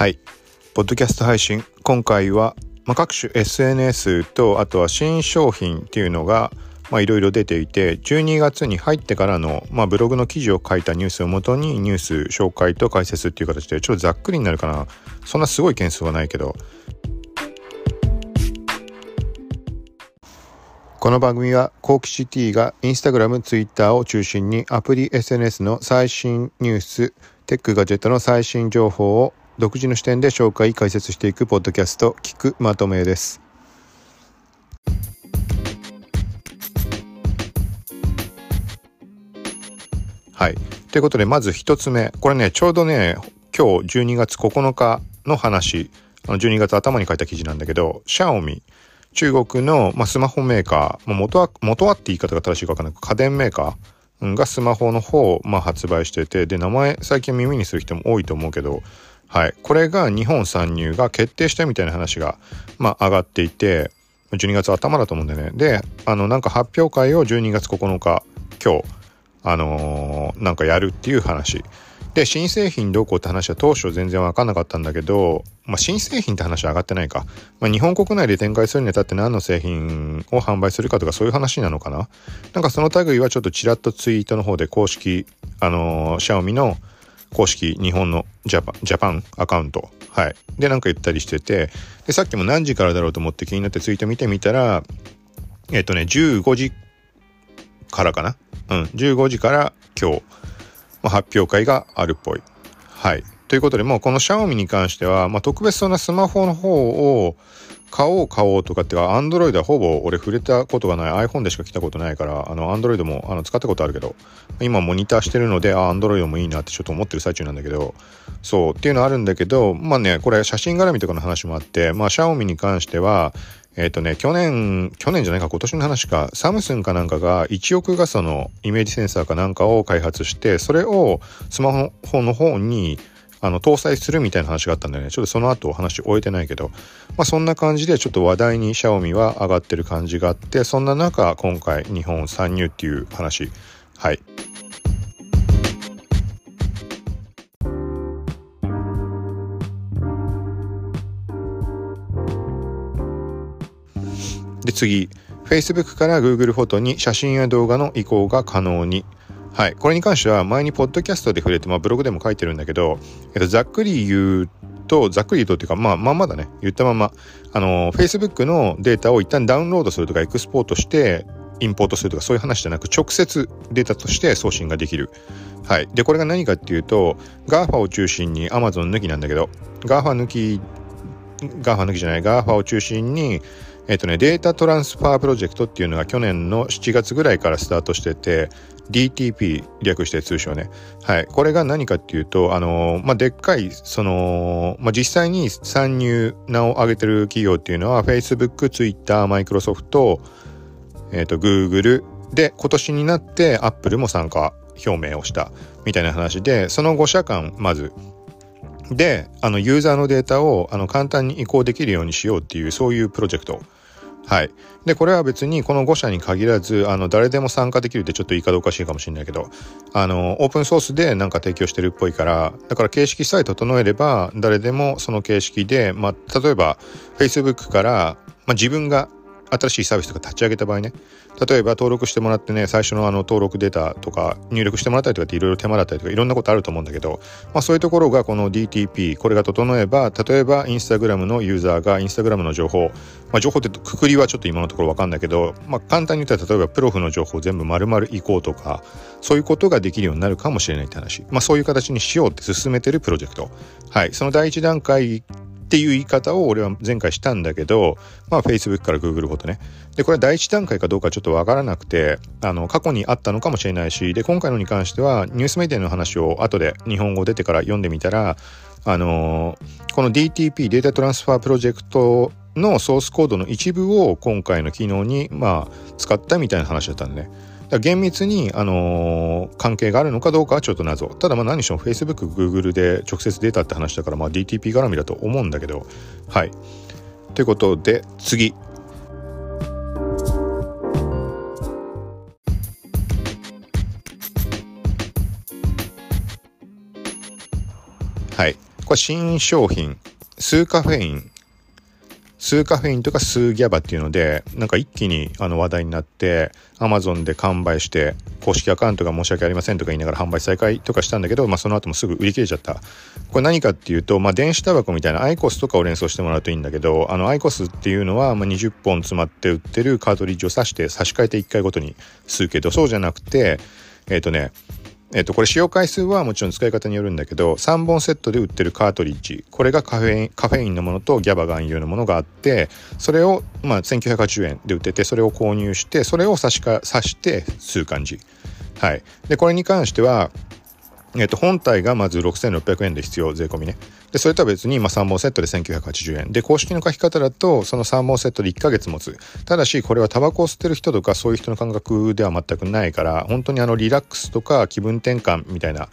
はい。ポッドキャスト配信。今回は、まあ、各種 SNS と、あとは新商品っていうのが、まあ、いろいろ出ていて、12月に入ってからの、まあ、ブログの記事を書いたニュースをもとに、ニュース紹介と解説っていう形で、ちょっとざっくりになるかな。そんなすごい件数はないけど。この番組は、コーキシティがインスタグラム、ツイッターを中心にアプリ SNS の最新ニュース、テックガジェットの最新情報を独自の視点で紹介解説していくポッドキャスト聞くまとめです。はい。ということでまず一つ目。これねちょうどね今日12月9日の話。あの12月頭に書いた記事なんだけどシャオミ中国の、まあ、スマホメーカー、まあ、元は元はって言い方が正しいか分からない。家電メーカーがスマホの方を、まあ、発売してて。で名前最近耳にする人も多いと思うけどはい。これが日本参入が決定したみたいな話が、まあ、上がっていて、12月頭だと思うんだよね。で、あの、なんか発表会を12月9日、今日、あのー、なんかやるっていう話。で、新製品どうこうって話は当初全然わかんなかったんだけど、まあ、新製品って話は上がってないか。まあ、日本国内で展開するにあたって何の製品を販売するかとかそういう話なのかななんかその類はちょっとちらっとツイートの方で公式、あのー、シャオミの公式日本のジャパジャパンアカウント。はい。で、なんか言ったりしてて、で、さっきも何時からだろうと思って気になってツイート見てみたら、えっ、とね、15時からかな？うん、15時から今日、まあ、発表会があるっぽい。はい。ということで、もうこのシャオミに関しては、まあ、特別そんなスマホの方を、買おう買おうとかってか、アンドロイドはほぼ俺触れたことがない。iPhone でしか来たことないから、あの、アンドロイドもあの使ったことあるけど、今モニターしてるので、あ、アンドロイドもいいなってちょっと思ってる最中なんだけど、そうっていうのあるんだけど、まあね、これ写真絡みとかの話もあって、まあ、シャオミに関しては、えっ、とね、去年、去年じゃないか、今年の話か、サムスンかなんかが1億画素のイメージセンサーかなんかを開発して、それをスマホの方にあの搭載するみたいな話があったんでね。ちょっとその後話終えてないけど。まあそんな感じでちょっと話題にシャオミは上がってる感じがあってそんな中今回日本参入っていう話。はい。で次。Facebook から Google フォトに写真や動画の移行が可能に。はい。これに関しては前にポッドキャストで触れて、まあブログでも書いてるんだけど、えっと、ざっくり言うと、ざっくり言うとっていうか、まあまんまだね。言ったまま、あの、Facebook のデータを一旦ダウンロードするとかエクスポートして、インポートするとかそういう話じゃなく、直接データとして送信ができる。はい。で、これが何かっていうと、GAFA を中心に Amazon 抜きなんだけど、GAFA 抜き、GAFA 抜きじゃない、GAFA を中心に、えっ、とね、データトランスファープロジェクトっていうのが去年の7月ぐらいからスタートしてて、DTP 略して通称ね。はい。これが何かっていうと、あの、まあ、でっかい、その、まあ、実際に参入名を挙げてる企業っていうのは、Facebook、Twitter、Microsoft、えっ、ー、と、Google で、今年になって Apple も参加表明をしたみたいな話で、その5社間、まず、で、あの、ユーザーのデータを、あの、簡単に移行できるようにしようっていう、そういうプロジェクトはい。で、これは別にこの5社に限らず、あの、誰でも参加できるってちょっと言い方おかしいかもしれないけど、あの、オープンソースでなんか提供してるっぽいから、だから形式さえ整えれば、誰でもその形式で、まあ、例えば、Facebook から、まあ、自分が新しいサービスとか立ち上げた場合ね例えば登録してもらってね最初のあの登録データとか入力してもらったりとかっていろいろ手間だったりとかいろんなことあると思うんだけど、まあ、そういうところがこの DTP これが整えば例えばインスタグラムのユーザーがインスタグラムの情報、まあ、情報ってくくりはちょっと今のところわかんないけど、まあ、簡単に言ったら例えばプロフの情報を全部丸々移行とかそういうことができるようになるかもしれないって話、まあ、そういう形にしようって進めてるプロジェクト。はい。その第一段階っていう言い方を俺は前回したんだけど、まあ Facebook から Google フォトね。で、これは第一段階かどうかちょっとわからなくて、あの、過去にあったのかもしれないし、で、今回のに関してはニュースメディアの話を後で日本語出てから読んでみたら、あのー、この DTP データトランスファープロジェクトのソースコードの一部を今回の機能に、まあ、使ったみたいな話だったんでね。厳密に、あのー、関係があるのかどうかはちょっと謎。ただまあ何しろ Facebook、Google で直接出たって話だから、まあ DTP 絡みだと思うんだけど、はい。ということで、次。はい。これ新商品、吸うカフェイン吸うカフェインとか吸うギャバっていうので、なんか一気にあの話題になって、アマゾンで完売して、公式アカウントが申し訳ありませんとか言いながら販売再開とかしたんだけど、まあその後もすぐ売り切れちゃった。これ何かっていうと、まあ電子タバコみたいなアイコスとかを連想してもらうといいんだけど、あのアイコスっていうのは、まあ20本詰まって売ってるカートリッジを挿して差し替えて1回ごとに吸うけど、そうじゃなくて、えっ、ー、とね、えっと、これ使用回数はもちろん使い方によるんだけど、3本セットで売ってるカートリッジ、これがカフェイン、カフェインのものとギャバ含有のものがあって、それを、まあ、1980円で売ってて、それを購入して、それを差しか、差して吸う感じ。はい。で、これに関しては、えっと、本体がまず6600円で必要、税込みね。で、それとは別に、まあ、3本セットで1980円。で、公式の書き方だと、その3本セットで1ヶ月持つ。ただし、これはタバコを吸ってる人とか、そういう人の感覚では全くないから、本当にあの、リラックスとか気分転換みたいな、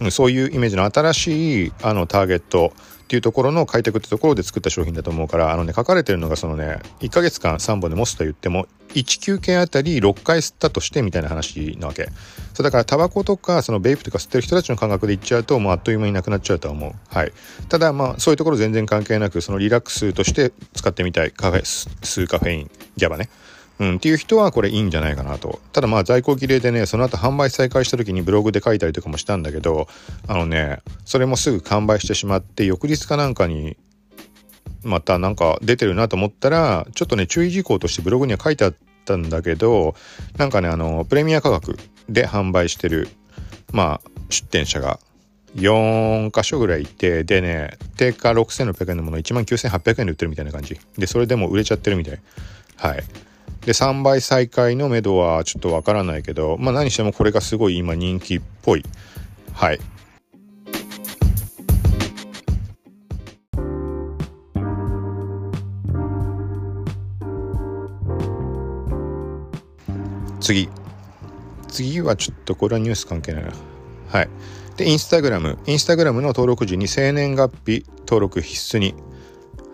うん、そういうイメージの新しい、あの、ターゲットっていうところの開拓ってところで作った商品だと思うから、あのね、書かれてるのがそのね、1ヶ月間3本で持つと言っても、1休憩あたり6回吸ったとしてみたいな話なわけ。そうだからタバコとかそのベイプとか吸ってる人たちの感覚で言っちゃうともうあっという間になくなっちゃうとは思う。はい。ただまあそういうところ全然関係なくそのリラックスとして使ってみたいカフェ、吸うカフェイン、ギャバね。うん、っていう人はこれいいんじゃないかなと。ただまあ在庫切れでね、その後販売再開した時にブログで書いたりとかもしたんだけど、あのね、それもすぐ完売してしまって、翌日かなんかにまたなんか出てるなと思ったら、ちょっとね、注意事項としてブログには書いてあったんだけど、なんかね、あの、プレミア価格で販売してる、まあ、出店者が4箇所ぐらいいて、でね、定価6600円のもの19800円で売ってるみたいな感じ。で、それでも売れちゃってるみたい。はい。で、3倍再開のめどはちょっとわからないけど、まあ何してもこれがすごい今人気っぽい。はい。次。次はちょっとこれはニュース関係ないな。はい。で、インスタグラム。インスタグラムの登録時に生年月日登録必須に。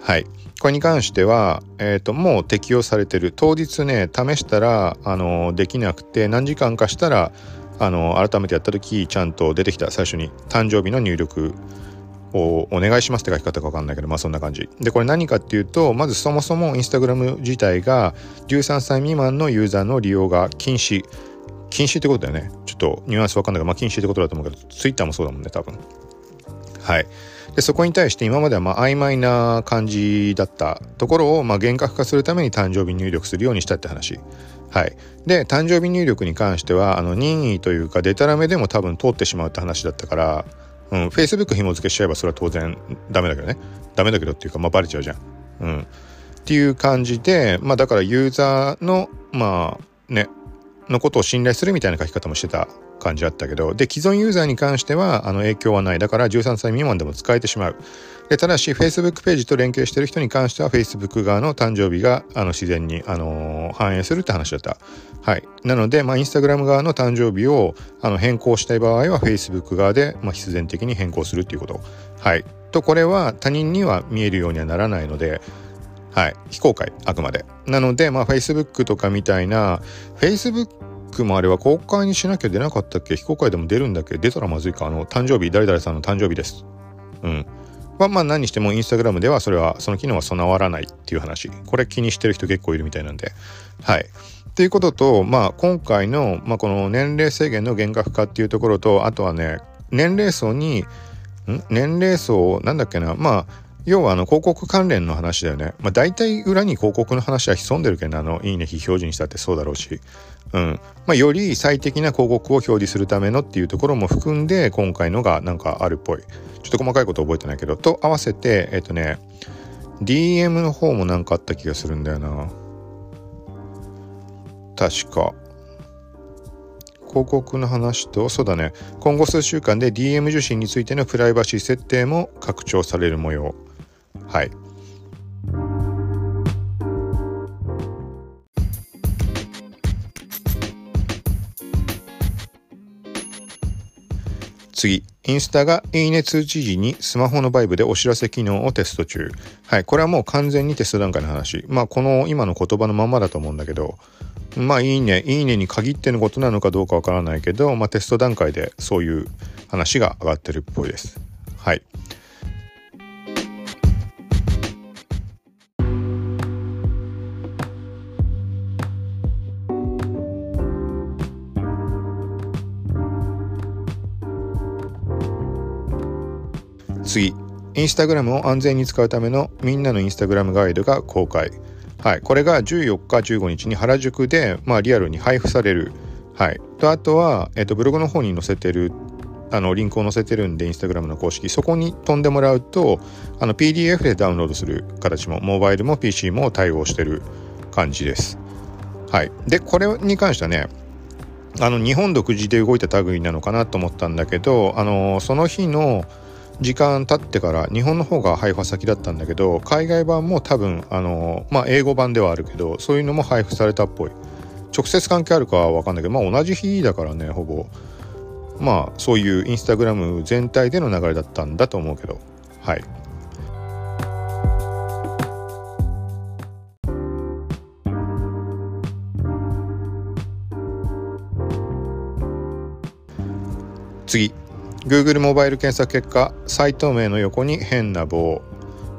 はい。これに関しては、えっ、ー、と、もう適用されてる。当日ね、試したら、あの、できなくて、何時間かしたら、あの、改めてやった時、ちゃんと出てきた。最初に、誕生日の入力をお願いしますって書き方かわかんないけど、まあそんな感じ。で、これ何かっていうと、まずそもそもインスタグラム自体が13歳未満のユーザーの利用が禁止。禁止ってことだよね。ちょっとニュアンスわかんないけど、まあ禁止ってことだと思うけど、ツイッターもそうだもんね、多分。はい。で、そこに対して今まではまあ曖昧な感じだったところを、ま厳格化するために誕生日入力するようにしたって話。はい。で、誕生日入力に関しては、あの、任意というか、デタラメでも多分通ってしまうって話だったから、うん、Facebook 紐付けしちゃえばそれは当然ダメだけどね。ダメだけどっていうか、まあバレちゃうじゃん。うん。っていう感じで、まあだからユーザーの、まあね、のことを信頼するみたいな書き方もしてた感じあったけど、で、既存ユーザーに関しては、あの、影響はない。だから13歳未満でも使えてしまう。で、ただし、Facebook ページと連携してる人に関しては、Facebook 側の誕生日が、あの、自然に、あのー、反映するって話だった。はい。なので、まあ、Instagram 側の誕生日を、あの、変更したい場合は、Facebook 側で、まあ、必然的に変更するっていうこと。はい。と、これは他人には見えるようにはならないので、はい。非公開、あくまで。なので、まあ、Facebook とかみたいな、Facebook もあれは公開にしなきゃ出なかったっけ？非公開でも出るんだっけ？出たらまずいか。あの、誕生日、誰々さんの誕生日です。うん。まあまあ何にしてもインスタグラムではそれは、その機能は備わらないっていう話。これ気にしてる人結構いるみたいなんで。はい。っていうことと、まあ今回の、まあこの年齢制限の厳格化っていうところと、あとはね、年齢層に、ん？年齢層、なんだっけな、まあ、要はあの広告関連の話だよね。まあ大体裏に広告の話は潜んでるけど、あの、いいね、非表示にしたってそうだろうし。うん。まあより最適な広告を表示するためのっていうところも含んで、今回のがなんかあるっぽい。ちょっと細かいこと覚えてないけど、と合わせて、えっとね、DM の方もなんかあった気がするんだよな。確か。広告の話と、そうだね、今後数週間で DM 受信についてのプライバシー設定も拡張される模様。はい。次、インスタがいいね通知時にスマホのバイブでお知らせ機能をテスト中。はい、これはもう完全にテスト段階の話。まあ、この今の言葉のままだと思うんだけど、まあ、いいね、いいねに限ってのことなのかどうかわからないけど、まあ、テスト段階でそういう話が上がってるっぽいです。はい。次。インスタグラムを安全に使うためのみんなのインスタグラムガイドが公開。はい。これが14日15日に原宿でまあリアルに配布される。はい。とあとは、えっと、ブログの方に載せてるあのリンクを載せてるんでインスタグラムの公式。そこに飛んでもらうとあの PDF でダウンロードする形もモバイルも PC も対応してる感じです。はい。でこれに関してはねあの日本独自で動いた類なのかなと思ったんだけどあのその日の時間経ってから日本の方が配布は先だったんだけど海外版も多分あのまあ英語版ではあるけどそういうのも配布されたっぽい。直接関係あるかは分かんないけどまあ同じ日だからねほぼ。まあそういうインスタグラム全体での流れだったんだと思うけど。はい。次。Google モバイル検索結果サイト名の横に変な棒。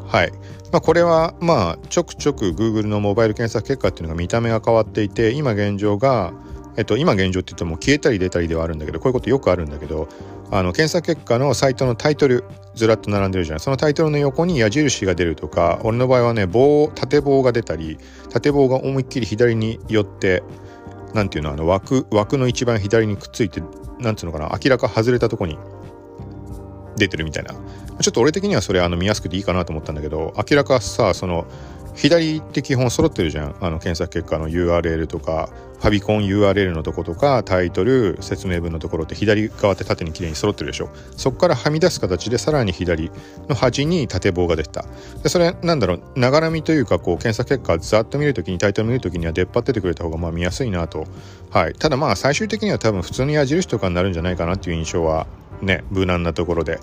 はい。まあ、これはまあちょくちょく Google のモバイル検索結果っていうのが見た目が変わっていて今現状がえっと、今現状って言っても消えたり出たりではあるんだけどこういうことよくあるんだけどあの検索結果のサイトのタイトルずらっと並んでるじゃんそのタイトルの横に矢印が出るとか俺の場合はね棒縦棒が出たり縦棒が思いっきり左に寄ってなんていうのあの枠枠の一番左にくっついてなんていうのかな明らか外れたとこに出てるみたいな。ちょっと俺的にはそれあの見やすくていいかなと思ったんだけど明らかさその左って基本揃ってるじゃん。あの検索結果の URL とかファビコン URL のとことかタイトル説明文のところって左側って縦に綺麗に揃ってるでしょ。そこからはみ出す形でさらに左の端に縦棒が出てた。でそれなんだろうながらみというかこう検索結果ざっと見るときにタイトル見るときには出っ張っててくれた方がまあ見やすいなと。はい。ただまあ最終的には多分普通の矢印とかになるんじゃないかなっていう印象はね無難なところで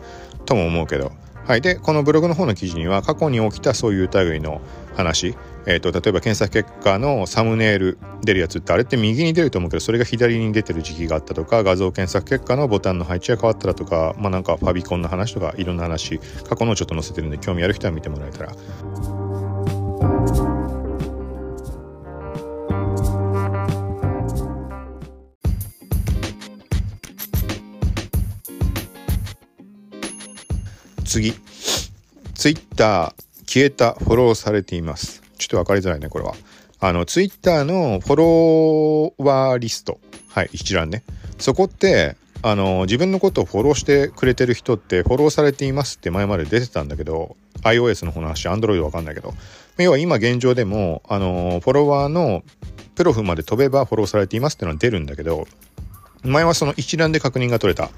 とも思うけどはい、でこのブログの方の記事には過去に起きたそういう類の話、えーと、例えば検索結果のサムネイル出るやつってあれって右に出ると思うけどそれが左に出てる時期があったとか画像検索結果のボタンの配置が変わったらとかまあなんかファビコンの話とかいろんな話過去のちょっと載せてるんで興味ある人は見てもらえたら。次。ツイッター消えた、フォローされています。ちょっと分かりづらいね、これは。あの、ツイッターのフォロワーリスト。はい、一覧ね。そこって、あの、自分のことをフォローしてくれてる人ってフォローされていますって前まで出てたんだけど、iOS の方の話、Android わかんないけど。要は今現状でも、あの、フォロワーのプロフまで飛べばフォローされていますってのは出るんだけど、前はその一覧で確認が取れた。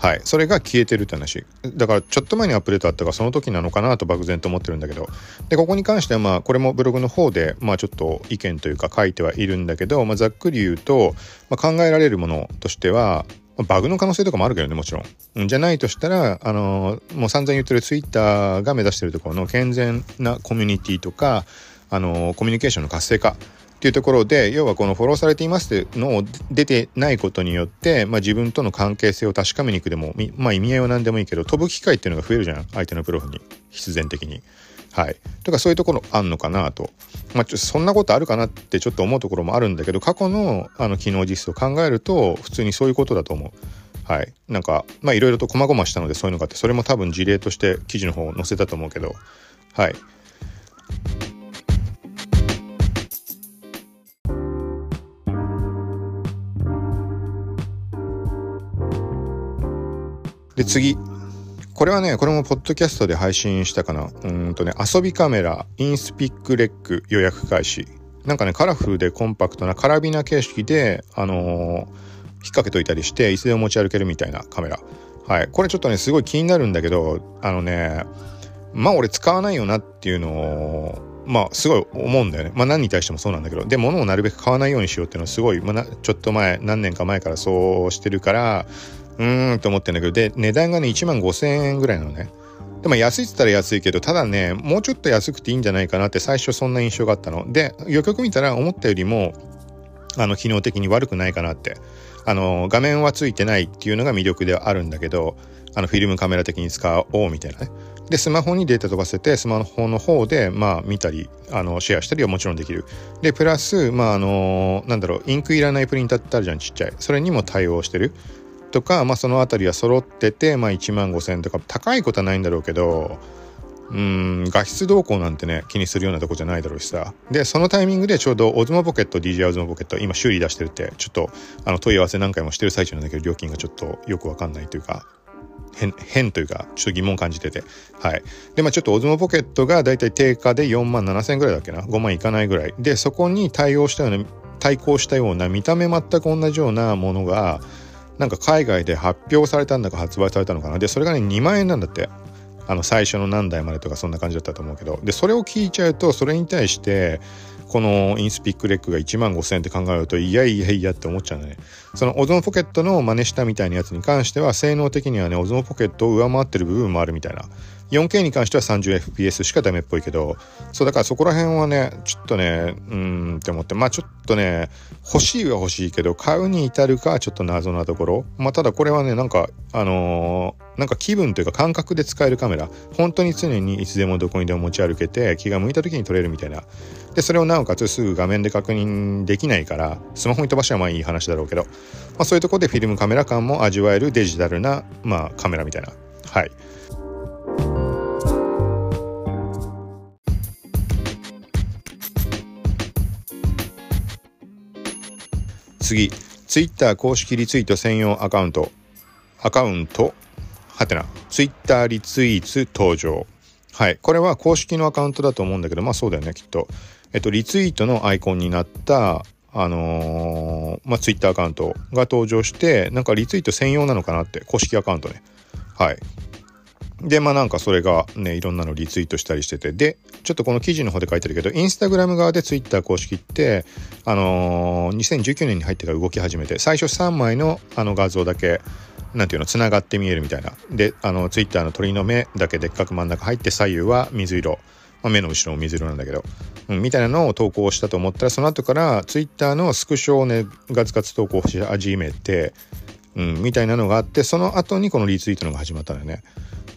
はい。それが消えてるって話。だから、ちょっと前にアップデートあったか、その時なのかなと漠然と思ってるんだけど。で、ここに関しては、まあ、これもブログの方で、まあ、ちょっと意見というか書いてはいるんだけど、まあ、ざっくり言うと、まあ、考えられるものとしては、バグの可能性とかもあるけどね、もちろん。じゃないとしたら、あのもう散々言ってるツイッターが目指してるところの健全なコミュニティとか、あのコミュニケーションの活性化っていうところで要はこのフォローされていますっていうのを出てないことによって、まあ、自分との関係性を確かめに行くでも、まあ、意味合いは何でもいいけど飛ぶ機会っていうのが増えるじゃん相手のプロフに必然的に。はい。とかそういうところあんのかなと。まあ、ちょそんなことあるかなってちょっと思うところもあるんだけど過去のあの機能実装を考えると普通にそういうことだと思う。はい。なんかまあいろいろと細々したのでそういうのがあってそれも多分事例として記事の方を載せたと思うけどはい。で、次。これはね、これもポッドキャストで配信したかな。うんとね、遊びカメラ、インスピックレック予約開始。なんかね、カラフルでコンパクトなカラビナ形式で、あのー、引っ掛けといたりして、いつでも持ち歩けるみたいなカメラ。はい。これちょっとね、すごい気になるんだけど、あのね、まあ俺使わないよなっていうのを、まあすごい思うんだよね。まあ何に対してもそうなんだけど、で、物をなるべく買わないようにしようっていうのはすごい、まあ、ちょっと前、何年か前からそうしてるから、うーんと思ってんだけど、で、値段がね、1万5000円ぐらいなのね。でも安いって言ったら安いけど、ただね、もうちょっと安くていいんじゃないかなって最初そんな印象があったの。で、よくよく見たら思ったよりも、あの、機能的に悪くないかなって。あの、画面はついてないっていうのが魅力ではあるんだけど、あの、フィルムカメラ的に使おうみたいなね。で、スマホにデータ飛ばせて、スマホの方で、まあ、見たり、あの、シェアしたりはもちろんできる。で、プラス、まあ、あの、なんだろう、インクいらないプリンターってあるじゃん、ちっちゃい。それにも対応してる。とか、まあ、その辺りは揃ってて、まあ、1万5,000円とか高いことはないんだろうけどうん画質動向なんてね気にするようなとこじゃないだろうしさ。でそのタイミングでちょうどオズモポケット DJ オズモポケット今修理出してるってちょっとあの問い合わせ何回もしてる最中なんだけど料金がちょっとよくわかんないというか変変というかちょっと疑問感じてて。はい。でまあちょっとオズモポケットがだいたい定価で4万7千円ぐらいだっけな？5万いかないぐらい。でそこに対応したような対抗したような見た目全く同じようなものがなんか海外で発表されたんだか発売されたのかな。でそれがね2万円なんだって。あの最初の何台までとかそんな感じだったと思うけど。でそれを聞いちゃうとそれに対してこのインスピックレックが1万5000円って考えるといやいやいやって思っちゃうね。そのオゾンポケットの真似したみたいなやつに関しては性能的にはねオゾンポケットを上回ってる部分もあるみたいな。4K に関しては 30fps しかダメっぽいけどそうだからそこら辺はねちょっとねうーんって思ってまあちょっとね欲しいは欲しいけど買うに至るかはちょっと謎なところ。まあただこれはねなんかあのー、なんか気分というか感覚で使えるカメラ。本当に常にいつでもどこにでも持ち歩けて気が向いた時に撮れるみたいな。でそれをなおかつすぐ画面で確認できないからスマホに飛ばしはまあいい話だろうけど、まあ、そういうとこでフィルムカメラ感も味わえるデジタルな、まあ、カメラみたいな。はい。次。Twitter 公式リツイート専用アカウント。アカウント。はてな。Twitter リツイート登場。はい。これは公式のアカウントだと思うんだけどまあそうだよねきっと。えっとリツイートのアイコンになったあのー、まあ、ツイッターアカウントが登場してなんかリツイート専用なのかなって。公式アカウントね。はい。でまあなんかそれがねいろんなのリツイートしたりしててでちょっとこの記事の方で書いてるけどインスタグラム側でツイッター公式ってあのー、2019年に入ってから動き始めて最初3枚のあの画像だけなんていうのつながって見えるみたいな。であのツイッターの鳥の目だけでっかく真ん中入って左右は水色、まあ、目の後ろも水色なんだけど、うん、みたいなのを投稿したと思ったらその後からツイッターのスクショをねガツガツ投稿し始めて、うん、みたいなのがあってその後にこのリツイートのが始まったのよね。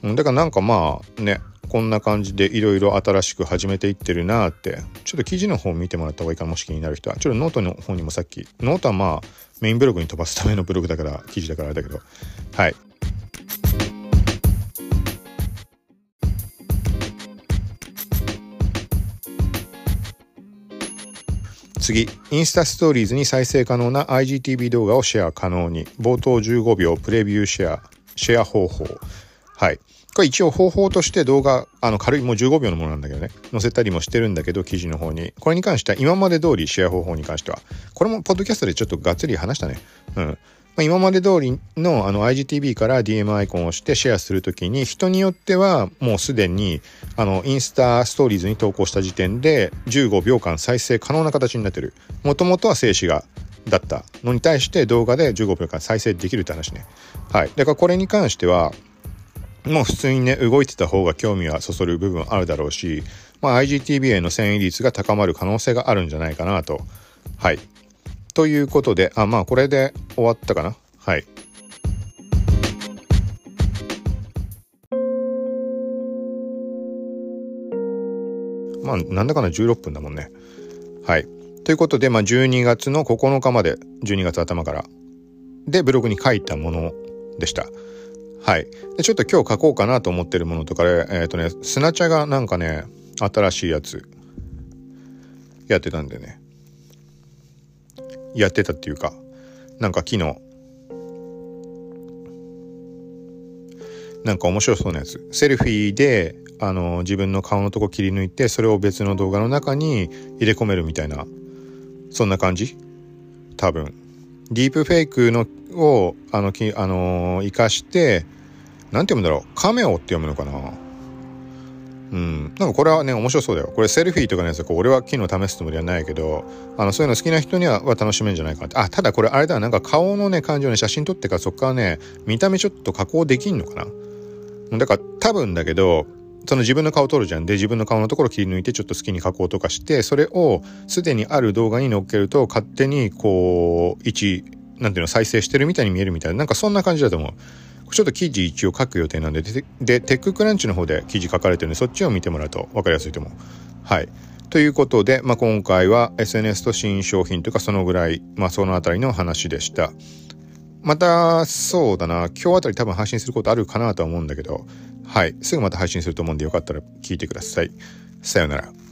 だからなんかまあねこんな感じでいろいろ新しく始めていってるなってちょっと記事の方見てもらった方がいいかもし気になる人は。ちょっとノートの方にもさっきノートはまあメインブログに飛ばすためのブログだから記事だからあれだけど。はい。次。インスタストーリーズに再生可能な IGTV 動画をシェア可能に。冒頭15秒プレビューシェアシェア方法。はい。一応方法として動画、あの軽いもう15秒のものなんだけどね、載せたりもしてるんだけど、記事の方に。これに関しては今まで通りシェア方法に関しては。これもポッドキャストでちょっとがっつり話したね。うん。まあ、今まで通りのあの IGTV から DM アイコンを押してシェアするときに人によってはもうすでにあのインスタストーリーズに投稿した時点で15秒間再生可能な形になってる。もともとは静止画だったのに対して動画で15秒間再生できるって話ね。はい。だからこれに関してはもう普通にね、動いてた方が興味はそそる部分あるだろうし、まあ、IGTV への遷移率が高まる可能性があるんじゃないかなと。はい。ということで、あ、まあ、これで終わったかな。はい。まあ、なんだかな16分だもんね。はい。ということで、まあ、12月の9日まで、12月頭から、で、ブログに書いたものでした。はい。で、ちょっと今日書こうかなと思ってるものとかで、えっ、ー、とね、砂茶がなんかね、新しいやつ、やってたんでね。やってたっていうか、なんか昨日、なんか面白そうなやつ。セルフィーで、あの、自分の顔のとこ切り抜いて、それを別の動画の中に入れ込めるみたいな、そんな感じ？多分。ディープフェイクのを、あの、きあのー、生かして、なんて読むんだろう。カメオって読むのかなうん。なんかこれはね、面白そうだよ。これセルフィーとかのやつ俺は昨日試すつもりはないけど、あの、そういうの好きな人にはは楽しめるんじゃないかなって。あ、ただこれあれだ、なんか顔のね、感じをね、写真撮ってからそっからね、見た目ちょっと加工できんのかなだから多分だけど、その自分の顔を撮るじゃん。で、自分の顔のところ切り抜いてちょっと好きに加工とかして、それをすでにある動画に載っけると勝手にこう、1、なんていうの、再生してるみたいに見えるみたいな、なんかそんな感じだと思う。ちょっと記事一応書く予定なんで、で、テッククランチの方で記事書かれてるんで、そっちを見てもらうと分かりやすいと思う。はい。ということで、まあ、今回は SNS と新商品とかそのぐらい、まあ、そのあたりの話でした。また、そうだな、今日あたり多分配信することあるかなとは思うんだけど、はい、すぐまた配信すると思うんでよかったら聞いてください。さようなら。